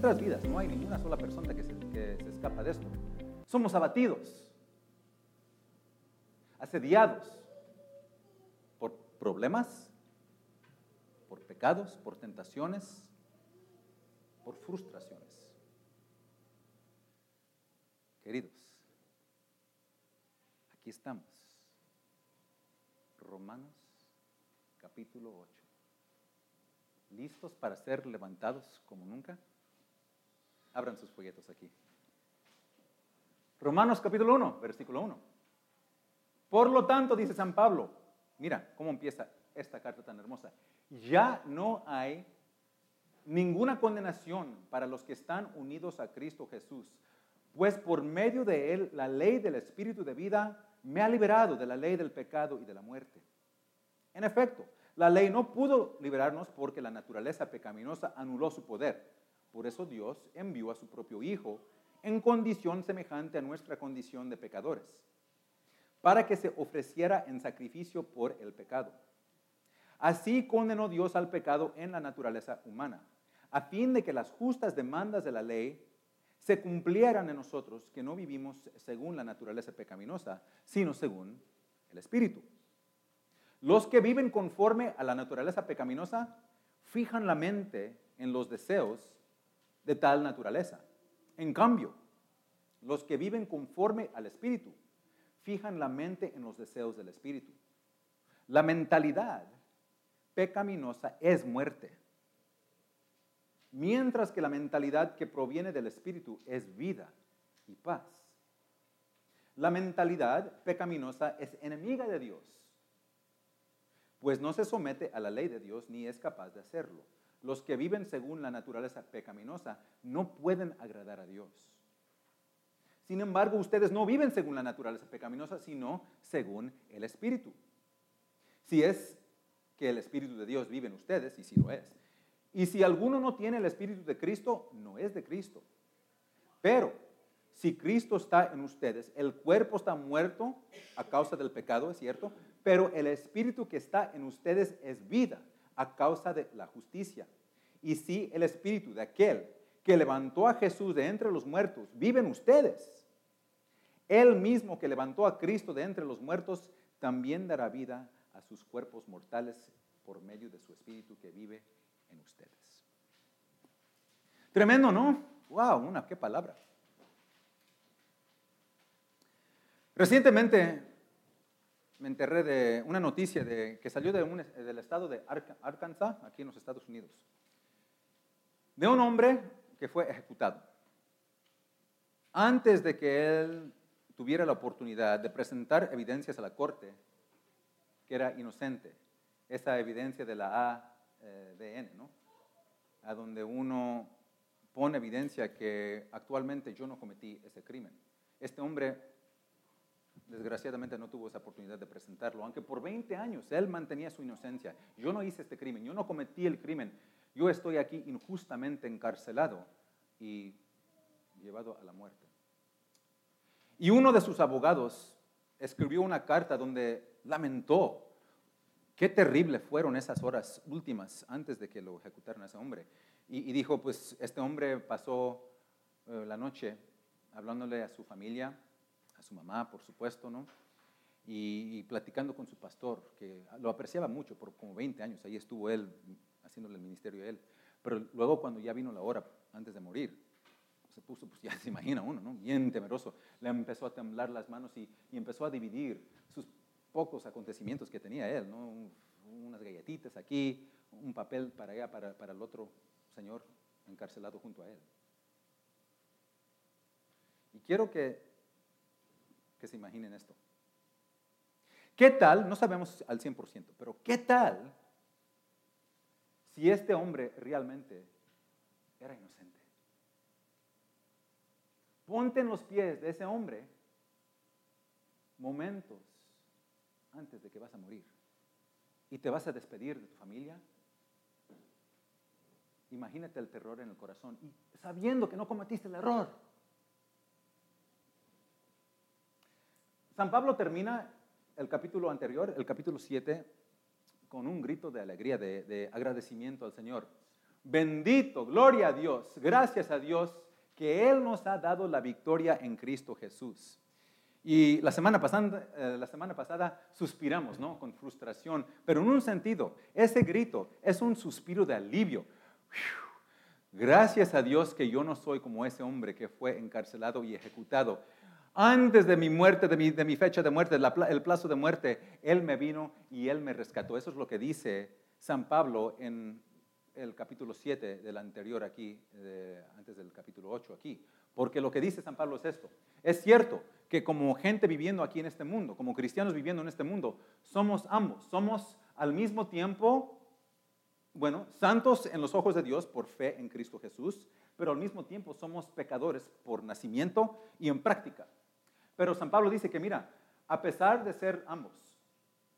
nuestras vidas. No hay ninguna sola persona que se, que se escapa de esto. Somos abatidos, asediados por problemas, por pecados, por tentaciones, por frustraciones. Queridos, aquí estamos. Romanos capítulo 8. ¿Listos para ser levantados como nunca? Abran sus folletos aquí. Romanos capítulo 1, versículo 1. Por lo tanto, dice San Pablo, mira cómo empieza esta carta tan hermosa. Ya no hay ninguna condenación para los que están unidos a Cristo Jesús, pues por medio de él la ley del Espíritu de vida me ha liberado de la ley del pecado y de la muerte. En efecto, la ley no pudo liberarnos porque la naturaleza pecaminosa anuló su poder. Por eso Dios envió a su propio Hijo en condición semejante a nuestra condición de pecadores, para que se ofreciera en sacrificio por el pecado. Así condenó Dios al pecado en la naturaleza humana, a fin de que las justas demandas de la ley se cumplieran en nosotros, que no vivimos según la naturaleza pecaminosa, sino según el Espíritu. Los que viven conforme a la naturaleza pecaminosa fijan la mente en los deseos de tal naturaleza. En cambio, los que viven conforme al Espíritu fijan la mente en los deseos del Espíritu. La mentalidad pecaminosa es muerte, mientras que la mentalidad que proviene del Espíritu es vida y paz. La mentalidad pecaminosa es enemiga de Dios, pues no se somete a la ley de Dios ni es capaz de hacerlo. Los que viven según la naturaleza pecaminosa no pueden agradar a Dios. Sin embargo, ustedes no viven según la naturaleza pecaminosa, sino según el Espíritu. Si es que el Espíritu de Dios vive en ustedes, y si lo es. Y si alguno no tiene el Espíritu de Cristo, no es de Cristo. Pero si Cristo está en ustedes, el cuerpo está muerto a causa del pecado, es cierto, pero el Espíritu que está en ustedes es vida a causa de la justicia. Y si el Espíritu de aquel que levantó a Jesús de entre los muertos vive en ustedes, él mismo que levantó a Cristo de entre los muertos también dará vida a sus cuerpos mortales por medio de su Espíritu que vive en ustedes. Tremendo, ¿no? ¡Wow! Una, qué palabra. Recientemente me enterré de una noticia de, que salió de del estado de Arkansas, aquí en los Estados Unidos, de un hombre que fue ejecutado. Antes de que él tuviera la oportunidad de presentar evidencias a la corte que era inocente, esa evidencia de la ADN, ¿no? A donde uno pone evidencia que actualmente yo no cometí ese crimen. Este hombre desgraciadamente no tuvo esa oportunidad de presentarlo, aunque por 20 años él mantenía su inocencia. Yo no hice este crimen, yo no cometí el crimen, yo estoy aquí injustamente encarcelado y llevado a la muerte. Y uno de sus abogados escribió una carta donde lamentó qué terrible fueron esas horas últimas antes de que lo ejecutaran a ese hombre. Y, dijo, pues este hombre pasó eh, la noche hablándole a su familia, a su mamá, por supuesto, ¿no? Y, platicando con su pastor, que lo apreciaba mucho, por como 20 años, ahí estuvo él haciéndole el ministerio a él. Pero luego cuando ya vino la hora, antes de morir, se puso, pues ya se imagina uno, ¿no? Bien temeroso, le empezó a temblar las manos y, empezó a dividir sus pocos acontecimientos que tenía él, ¿no? Unas galletitas aquí, un papel para allá, para, para el otro señor encarcelado junto a él. Y quiero que que se imaginen esto. ¿Qué tal? No sabemos al 100%, pero ¿qué tal si este hombre realmente era inocente? Ponte en los pies de ese hombre momentos antes de que vas a morir y te vas a despedir de tu familia. Imagínate el terror en el corazón y sabiendo que no cometiste el error. San Pablo termina el capítulo anterior, el capítulo 7, con un grito de alegría, de, agradecimiento al Señor, Bendito, gloria a Dios, gracias a Dios que Él nos ha dado la victoria en Cristo Jesús. Y la semana pasada, eh, la semana pasada suspiramos, ¿no? Con frustración, pero en un sentido, ese grito es un suspiro de alivio. Gracias a Dios que yo no soy como ese hombre que fue encarcelado y ejecutado. Antes de mi muerte, de mi, de mi fecha de muerte, el plazo de muerte, Él me vino y Él me rescató. Eso es lo que dice San Pablo en el capítulo 7 del anterior aquí, antes del capítulo 8 aquí. Porque lo que dice San Pablo es esto. Es cierto que como gente viviendo aquí en este mundo, como cristianos viviendo en este mundo, somos ambos. Somos al mismo tiempo, bueno, santos en los ojos de Dios por fe en Cristo Jesús, pero al mismo tiempo somos pecadores por nacimiento y en práctica. Pero San Pablo dice que, mira, a pesar de ser ambos,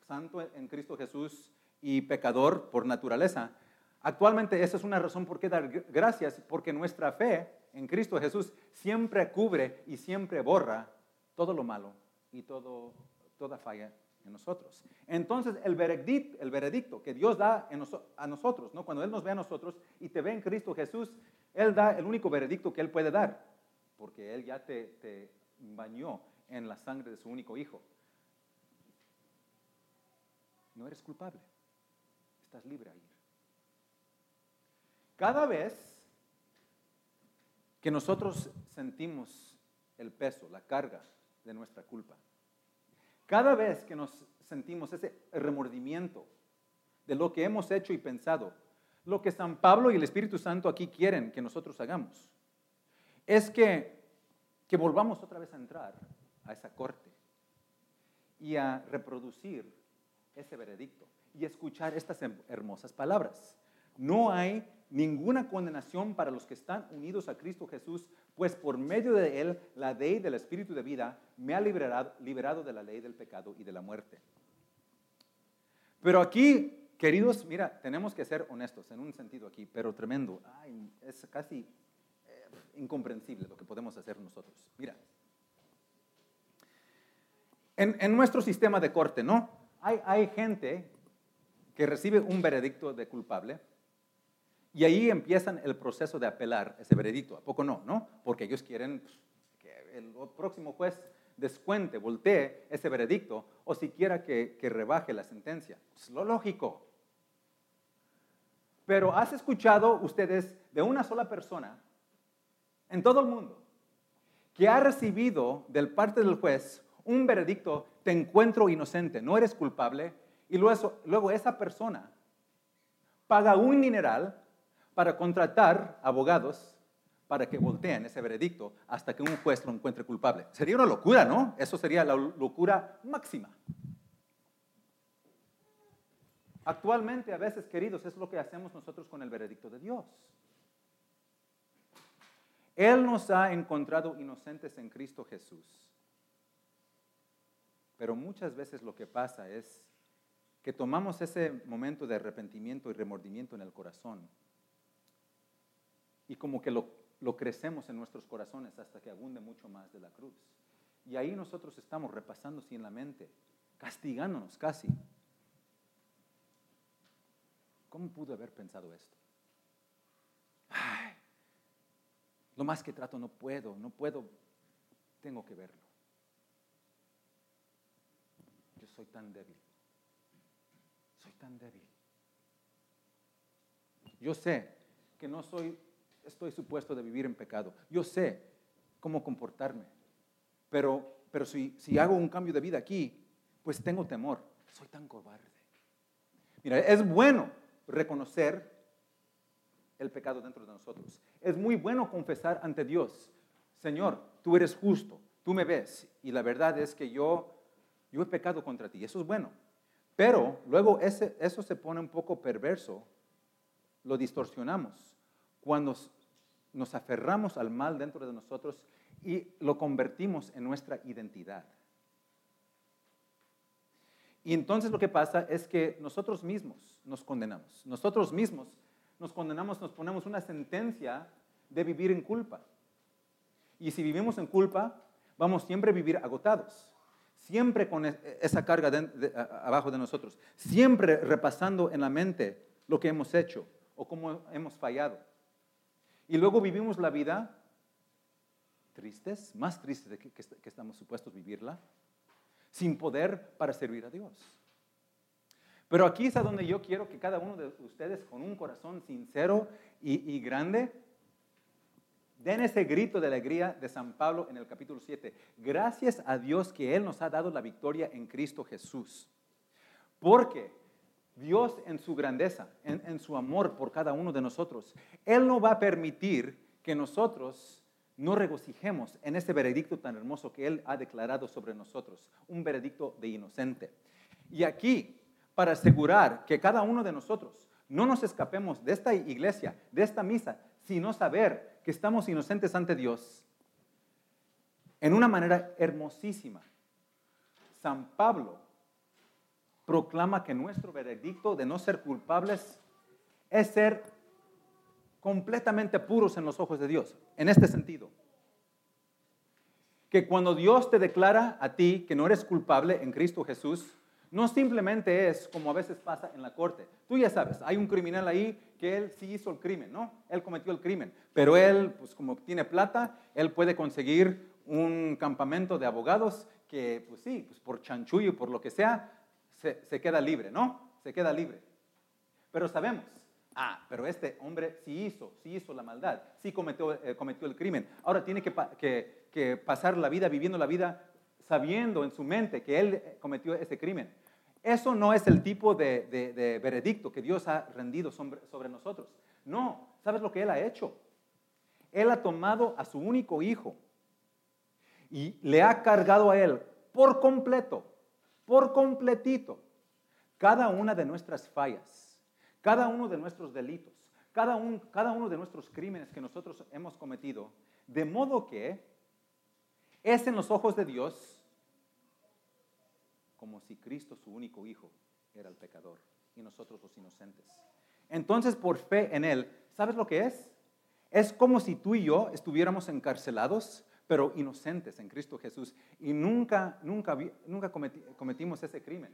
santo en Cristo Jesús y pecador por naturaleza, Actualmente esa es una razón por qué dar gracias, porque nuestra fe en Cristo Jesús siempre cubre y siempre borra todo lo malo y todo, toda falla en nosotros. Entonces el veredicto, el veredicto que Dios da a nosotros, ¿no? cuando Él nos ve a nosotros y te ve en Cristo Jesús, Él da el único veredicto que Él puede dar, porque Él ya te, te bañó en la sangre de su único Hijo. No eres culpable, estás libre ahí. Cada vez que nosotros sentimos el peso, la carga de nuestra culpa, cada vez que nos sentimos ese remordimiento de lo que hemos hecho y pensado, lo que San Pablo y el Espíritu Santo aquí quieren que nosotros hagamos, es que, que volvamos otra vez a entrar a esa corte y a reproducir ese veredicto y escuchar estas hermosas palabras. No hay ninguna condenación para los que están unidos a Cristo Jesús, pues por medio de Él la ley del Espíritu de vida me ha liberado, liberado de la ley del pecado y de la muerte. Pero aquí, queridos, mira, tenemos que ser honestos en un sentido aquí, pero tremendo. es casi eh, incomprensible lo que podemos hacer nosotros. Mira, en, nuestro sistema de corte, ¿no? Hay, gente que recibe un veredicto de culpable y ahí empiezan el proceso de apelar ese veredicto. ¿A poco no? ¿No? Porque ellos quieren que el próximo juez descuente, voltee ese veredicto o siquiera que, que rebaje la sentencia. Es lo lógico. Pero ¿has escuchado ustedes de una sola persona en todo el mundo que ha recibido del parte del juez un veredicto, te encuentro inocente, no eres culpable, y luego, esa persona paga un mineral para contratar abogados para que volteen ese veredicto hasta que un juez lo encuentre culpable. Sería una locura, ¿no? Eso sería la locura máxima. Actualmente, a veces, queridos, es lo que hacemos nosotros con el veredicto de Dios. Él nos ha encontrado inocentes en Cristo Jesús. Pero muchas veces lo que pasa es que tomamos ese momento de arrepentimiento y remordimiento en el corazón y como que lo, crecemos en nuestros corazones hasta que abunde mucho más de la cruz. Y ahí nosotros estamos repasando en la mente, castigándonos casi. ¿Cómo pude haber pensado esto? Ay, lo más que trato no puedo, no puedo, tengo que verlo. Yo soy tan débil, soy tan débil. Yo sé que no soy estoy supuesto de vivir en pecado. Yo sé cómo comportarme. Pero, pero si, si hago un cambio de vida aquí, pues tengo temor. Soy tan cobarde. Mira, es bueno reconocer el pecado dentro de nosotros. Es muy bueno confesar ante Dios, Señor, tú eres justo, tú me ves y la verdad es que yo, yo he pecado contra ti. Eso es bueno. Pero luego eso se pone un poco perverso, lo distorsionamos cuando nos aferramos al mal dentro de nosotros y lo convertimos en nuestra identidad. Y entonces lo que pasa es que nosotros mismos nos condenamos. Nosotros mismos nos condenamos, nos ponemos una sentencia de vivir en culpa. Y si vivimos en culpa, vamos siempre a vivir agotados, siempre con esa carga abajo de nosotros, siempre repasando en la mente lo que hemos hecho, o cómo hemos fallado. Y luego vivimos la vida tristes, más tristes que, que estamos supuestos vivirla, sin poder para servir a Dios. Pero aquí es a donde yo quiero que cada uno de ustedes con un corazón sincero y, grande den ese grito de alegría de San Pablo en el capítulo 7. Gracias a Dios que Él nos ha dado la victoria en Cristo Jesús. Porque Dios en su grandeza, en, en su amor por cada uno de nosotros, Él no va a permitir que nosotros no regocijemos en ese veredicto tan hermoso que Él ha declarado sobre nosotros, un veredicto de inocente. Y aquí para asegurar que cada uno de nosotros no nos escapemos de esta iglesia, de esta misa, sino saber que estamos inocentes ante Dios. En una manera hermosísima, San Pablo proclama que nuestro veredicto de no ser culpables es ser completamente puros en los ojos de Dios. En este sentido, que cuando Dios te declara a ti que no eres culpable en Cristo Jesús, no simplemente es como a veces pasa en la corte. Tú ya sabes, hay un criminal ahí que él sí hizo el crimen, ¿no? Él cometió el crimen, pero él, pues como tiene plata, él puede conseguir un campamento de abogados que, pues sí, pues por chanchullo, por lo que sea, se, queda libre, ¿no? Se queda libre. Pero sabemos, ah, pero este hombre sí hizo, sí hizo la maldad, sí cometió, eh, cometió el crimen. Ahora tiene que, que pasar la vida viviendo la vida sabiendo en su mente que él eh, cometió ese crimen. Eso no es el tipo de, veredicto que Dios ha rendido sobre, nosotros. No, ¿sabes lo que Él ha hecho? Él ha tomado a su único hijo y le ha cargado a Él por completo, por completito, cada una de nuestras fallas, cada uno de nuestros delitos, cada, cada uno de nuestros crímenes que nosotros hemos cometido, de modo que es en los ojos de Dios como si Cristo, su único Hijo, era el pecador y nosotros los inocentes. Entonces, por fe en Él, ¿sabes lo que es? Es como si tú y yo estuviéramos encarcelados, pero inocentes en Cristo Jesús y nunca, nunca, nunca cometimos ese crimen.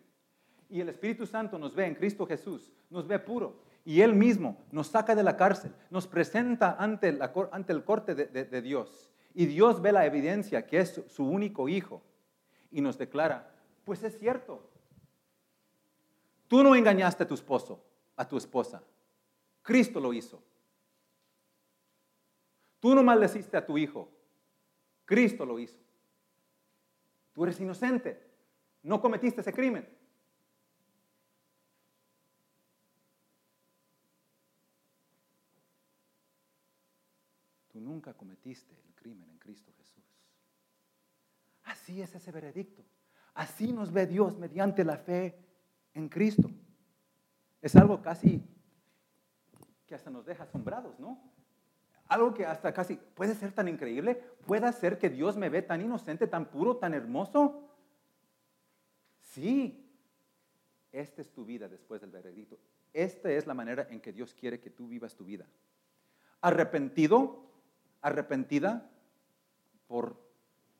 Y el Espíritu Santo nos ve en Cristo Jesús, nos ve puro. Y Él mismo nos saca de la cárcel, nos presenta ante, la, ante el corte de, de Dios. Y Dios ve la evidencia que es su único Hijo y nos declara pues es cierto. Tú no engañaste a tu esposo, a tu esposa. Cristo lo hizo. Tú no maldeciste a tu hijo. Cristo lo hizo. Tú eres inocente. No cometiste ese crimen. Tú nunca cometiste el crimen en Cristo Jesús. Así es ese veredicto. Así nos ve Dios mediante la fe en Cristo. Es algo casi que hasta nos deja asombrados, ¿no? Algo que hasta casi puede ser tan increíble, puede ser que Dios me ve tan inocente, tan puro, tan hermoso. Sí, esta es tu vida después del veredicto. Esta es la manera en que Dios quiere que tú vivas tu vida. Arrepentido, arrepentida por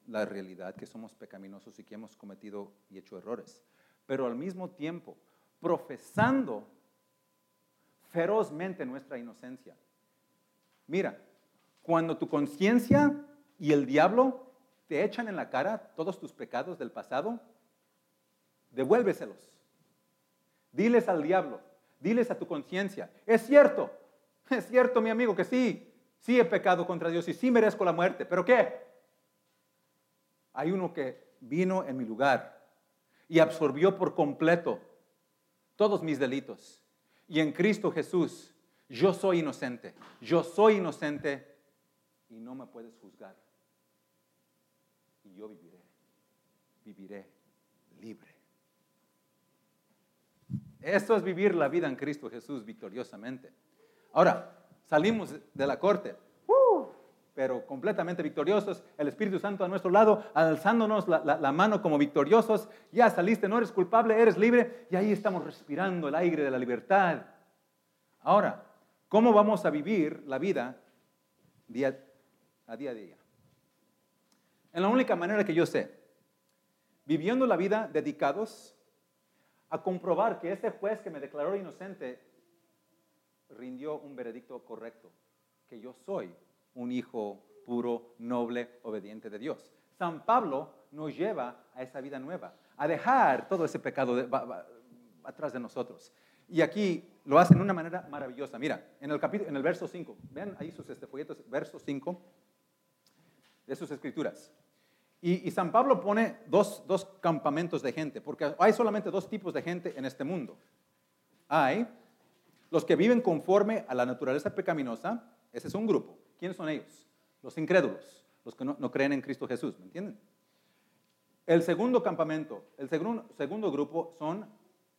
la realidad que somos pecaminosos y que hemos cometido y hecho errores, pero al mismo tiempo profesando ferozmente nuestra inocencia. Mira, cuando tu conciencia y el diablo te echan en la cara todos tus pecados del pasado, devuélveselos. Diles al diablo, diles a tu conciencia, es cierto, es cierto mi amigo que sí, sí he pecado contra Dios y sí merezco la muerte, pero ¿qué? Hay uno que vino en mi lugar y absorbió por completo todos mis delitos. Y en Cristo Jesús, yo soy inocente, yo soy inocente y no me puedes juzgar. Y yo viviré, viviré libre. Eso es vivir la vida en Cristo Jesús victoriosamente. Ahora, salimos de la corte pero completamente victoriosos, el Espíritu Santo a nuestro lado, alzándonos la, mano como victoriosos, ya saliste, no eres culpable, eres libre, y ahí estamos respirando el aire de la libertad. Ahora, ¿cómo vamos a vivir la vida día a día a día? En la única manera que yo sé, viviendo la vida dedicados a comprobar que ese juez que me declaró inocente rindió un veredicto correcto, que yo soy un hijo puro, noble, obediente de Dios. San Pablo nos lleva a esa vida nueva, a dejar todo ese pecado atrás de nosotros. Y aquí lo hace de una manera maravillosa. Mira, en el, capítulo, en el verso 5, vean ahí sus este, folletos, verso 5 de sus escrituras. Y, San Pablo pone dos, dos, campamentos de gente, porque hay solamente dos tipos de gente en este mundo. Hay los que viven conforme a la naturaleza pecaminosa, ese es un grupo. ¿Quiénes son ellos? Los incrédulos, los que no, creen en Cristo Jesús, ¿me entienden? El segundo campamento, el segundo grupo son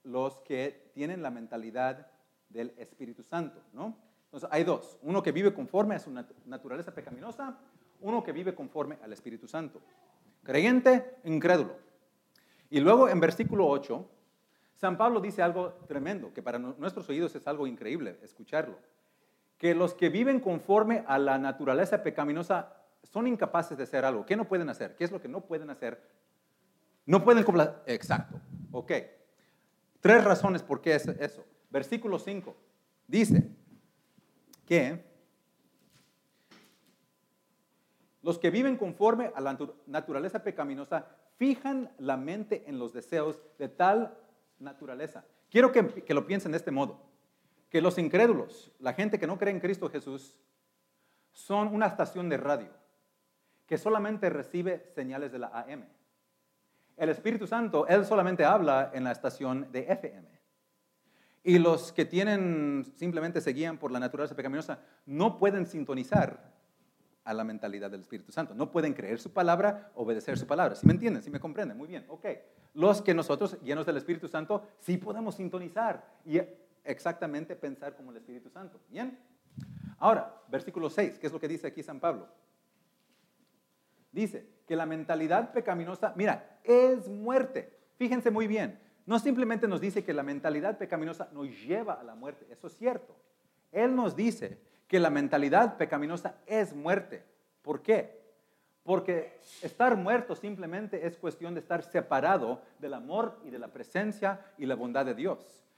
los que tienen la mentalidad del Espíritu Santo, ¿no? Entonces hay dos, uno que vive conforme a su naturaleza pecaminosa, uno que vive conforme al Espíritu Santo. Creyente, incrédulo. Y luego en versículo 8, San Pablo dice algo tremendo, que para nuestros oídos es algo increíble escucharlo, que los que viven conforme a la naturaleza pecaminosa son incapaces de hacer algo. ¿Qué no pueden hacer? ¿Qué es lo que no pueden hacer? No pueden Exacto. Ok. Tres razones por qué es eso. Versículo 5 dice que los que viven conforme a la naturaleza pecaminosa fijan la mente en los deseos de tal naturaleza. Quiero que, que, lo piensen de este modo, que los incrédulos, la gente que no cree en Cristo Jesús, son una estación de radio que solamente recibe señales de la AM. El Espíritu Santo, Él solamente habla en la estación de FM. Y los que tienen, simplemente se guían por la naturaleza pecaminosa, no pueden sintonizar a la mentalidad del Espíritu Santo. No pueden creer su palabra, obedecer su palabra. ¿Sí me entienden? ¿Sí me comprenden? Muy bien, ok. Los que nosotros, llenos del Espíritu Santo, sí podemos sintonizar y exactamente pensar como el Espíritu Santo. ¿Bien? Ahora, versículo 6, ¿qué es lo que dice aquí San Pablo? Dice que la mentalidad pecaminosa, mira, es muerte. Fíjense muy bien, no simplemente nos dice que la mentalidad pecaminosa nos lleva a la muerte, eso es cierto. Él nos dice que la mentalidad pecaminosa es muerte. ¿Por qué? Porque estar muerto simplemente es cuestión de estar separado del amor y de la presencia y la bondad de Dios.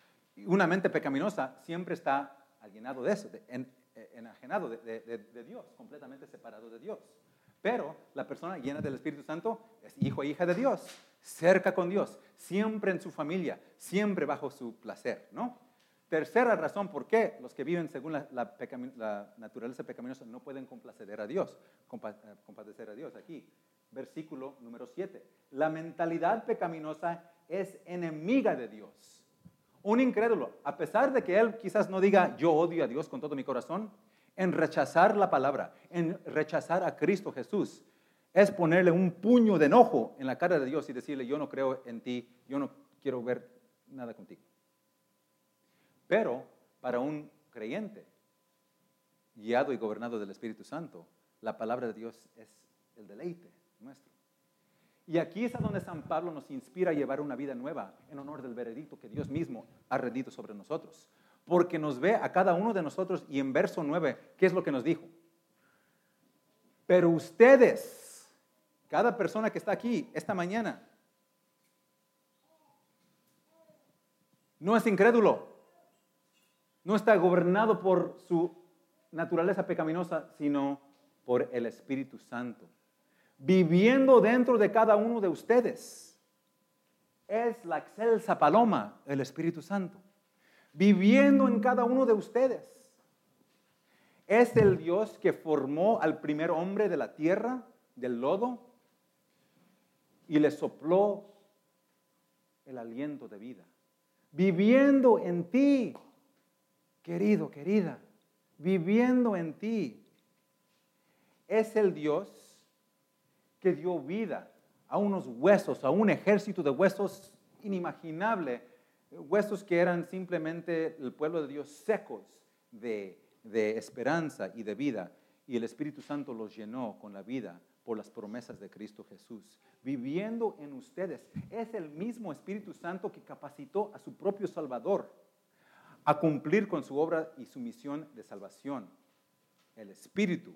Una mente pecaminosa siempre está alienado de eso, enajenado de Dios, completamente separado de Dios. Pero la persona llena del Espíritu Santo es hijo e hija de Dios, cerca con Dios, siempre en su familia, siempre bajo su placer, ¿no? Tercera razón por qué los que viven según la, naturaleza pecaminosa no pueden complacer a Dios, eh, compadecer a Dios. Aquí, versículo número 7. La mentalidad pecaminosa es enemiga de Dios. Un incrédulo, a pesar de que él quizás no diga yo odio a Dios con todo mi corazón, en rechazar la palabra, en rechazar a Cristo Jesús, es ponerle un puño de enojo en la cara de Dios y decirle, yo no creo en ti, yo no quiero ver nada contigo. Pero para un creyente, guiado y gobernado del Espíritu Santo, la palabra de Dios es el deleite nuestro. Y aquí es a donde San Pablo nos inspira a llevar una vida nueva en honor del veredicto que Dios mismo ha rendido sobre nosotros porque nos ve a cada uno de nosotros y en verso 9, ¿qué es lo que nos dijo? Pero ustedes, cada persona que está aquí esta mañana, no es incrédulo, no está gobernado por su naturaleza pecaminosa, sino por el Espíritu Santo, viviendo dentro de cada uno de ustedes. Es la excelsa paloma, el Espíritu Santo viviendo en cada uno de ustedes. Es el Dios que formó al primer hombre de la tierra, del lodo, y le sopló el aliento de vida. Viviendo en ti, querido, querida, viviendo en ti. Es el Dios que dio vida a unos huesos, a un ejército de huesos inimaginable huesos que eran simplemente el pueblo de Dios secos de, esperanza y de vida, y el Espíritu Santo los llenó con la vida por las promesas de Cristo Jesús. Viviendo en ustedes, es el mismo Espíritu Santo que capacitó a su propio Salvador a cumplir con su obra y su misión de salvación. El Espíritu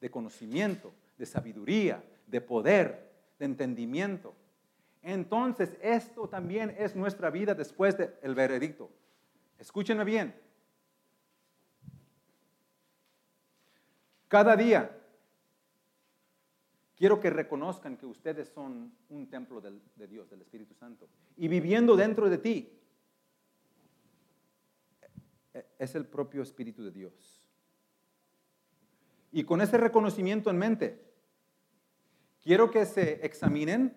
de conocimiento, de sabiduría, de poder, de entendimiento. Entonces, esto también es nuestra vida después del veredicto. Escúchenme bien. Cada día quiero que reconozcan que ustedes son un templo de Dios, del Espíritu Santo. Y viviendo dentro de ti e, es el propio Espíritu de Dios. Y con ese reconocimiento en mente, quiero que se examinen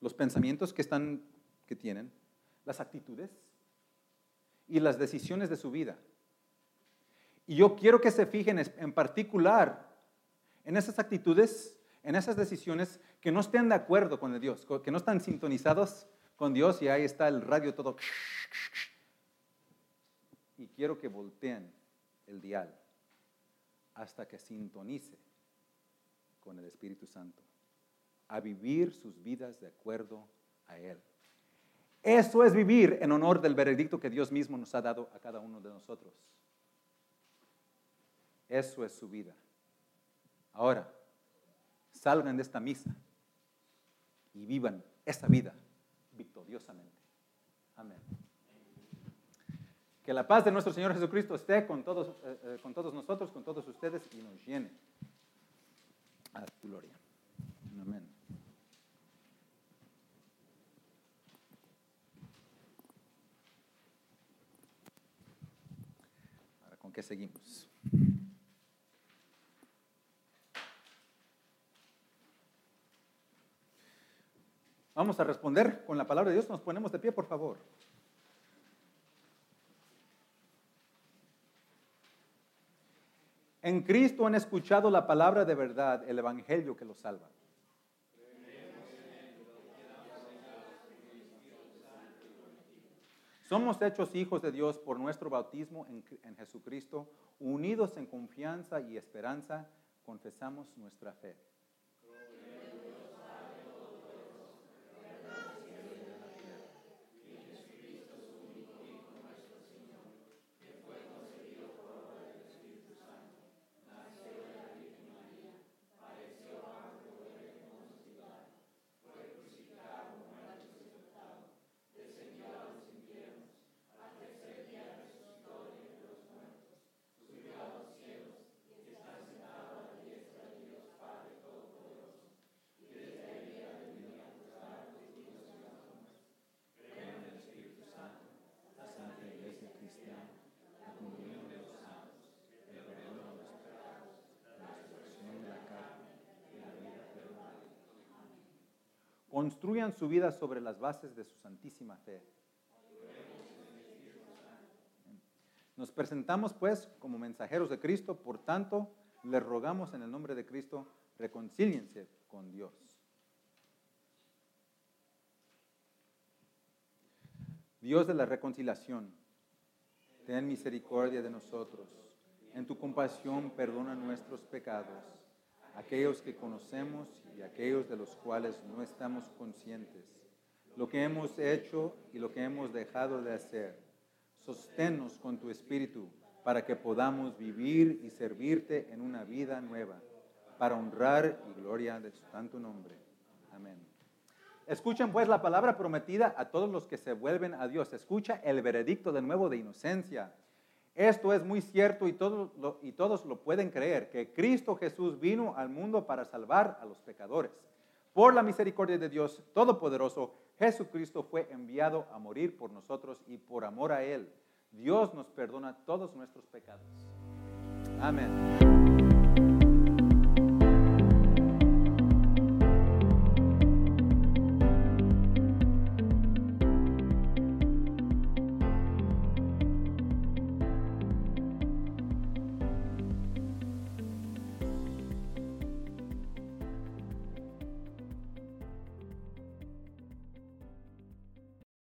los pensamientos que, están, que tienen, las actitudes y las decisiones de su vida. Y yo quiero que se fijen en particular en esas actitudes, en esas decisiones que no estén de acuerdo con Dios, que no están sintonizados con Dios y ahí está el radio todo. Y quiero que volteen el dial hasta que sintonice con el Espíritu Santo, a vivir sus vidas de acuerdo a Él. Eso es vivir en honor del veredicto que Dios mismo nos ha dado a cada uno de nosotros. Eso es su vida. Ahora, salgan de esta misa y vivan esa vida victoriosamente. Amén. Que la paz de nuestro Señor Jesucristo esté con todos, eh, eh, con todos nosotros, con todos ustedes y nos llene a tu gloria. Amén. Ahora, ¿con qué seguimos? Vamos a responder con la palabra de Dios. Nos ponemos de pie, por favor. En Cristo han escuchado la palabra de verdad, el evangelio que los salva. Somos hechos hijos de Dios por nuestro bautismo en, en Jesucristo, unidos en confianza y esperanza, confesamos nuestra fe. Construyan su vida sobre las bases de su santísima fe. Nos presentamos pues como mensajeros de Cristo, por tanto, les rogamos en el nombre de Cristo, reconcíliense con Dios. Dios de la reconciliación, ten misericordia de nosotros. En tu compasión perdona nuestros pecados, aquellos que conocemos y aquellos de los cuales no estamos conscientes, lo que hemos hecho y lo que hemos dejado de hacer. Sosténnos con tu espíritu para que podamos vivir y servirte en una vida nueva, para honrar y gloria de su santo nombre. Amén. Escuchen pues la palabra prometida a todos los que se vuelven a Dios. Escucha el veredicto de nuevo de inocencia. Esto es muy cierto y todos, lo, y todos lo pueden creer, que Cristo Jesús vino al mundo para salvar a los pecadores. Por la misericordia de Dios Todopoderoso, Jesucristo fue enviado a morir por nosotros y por amor a Él. Dios nos perdona todos nuestros pecados. Amén.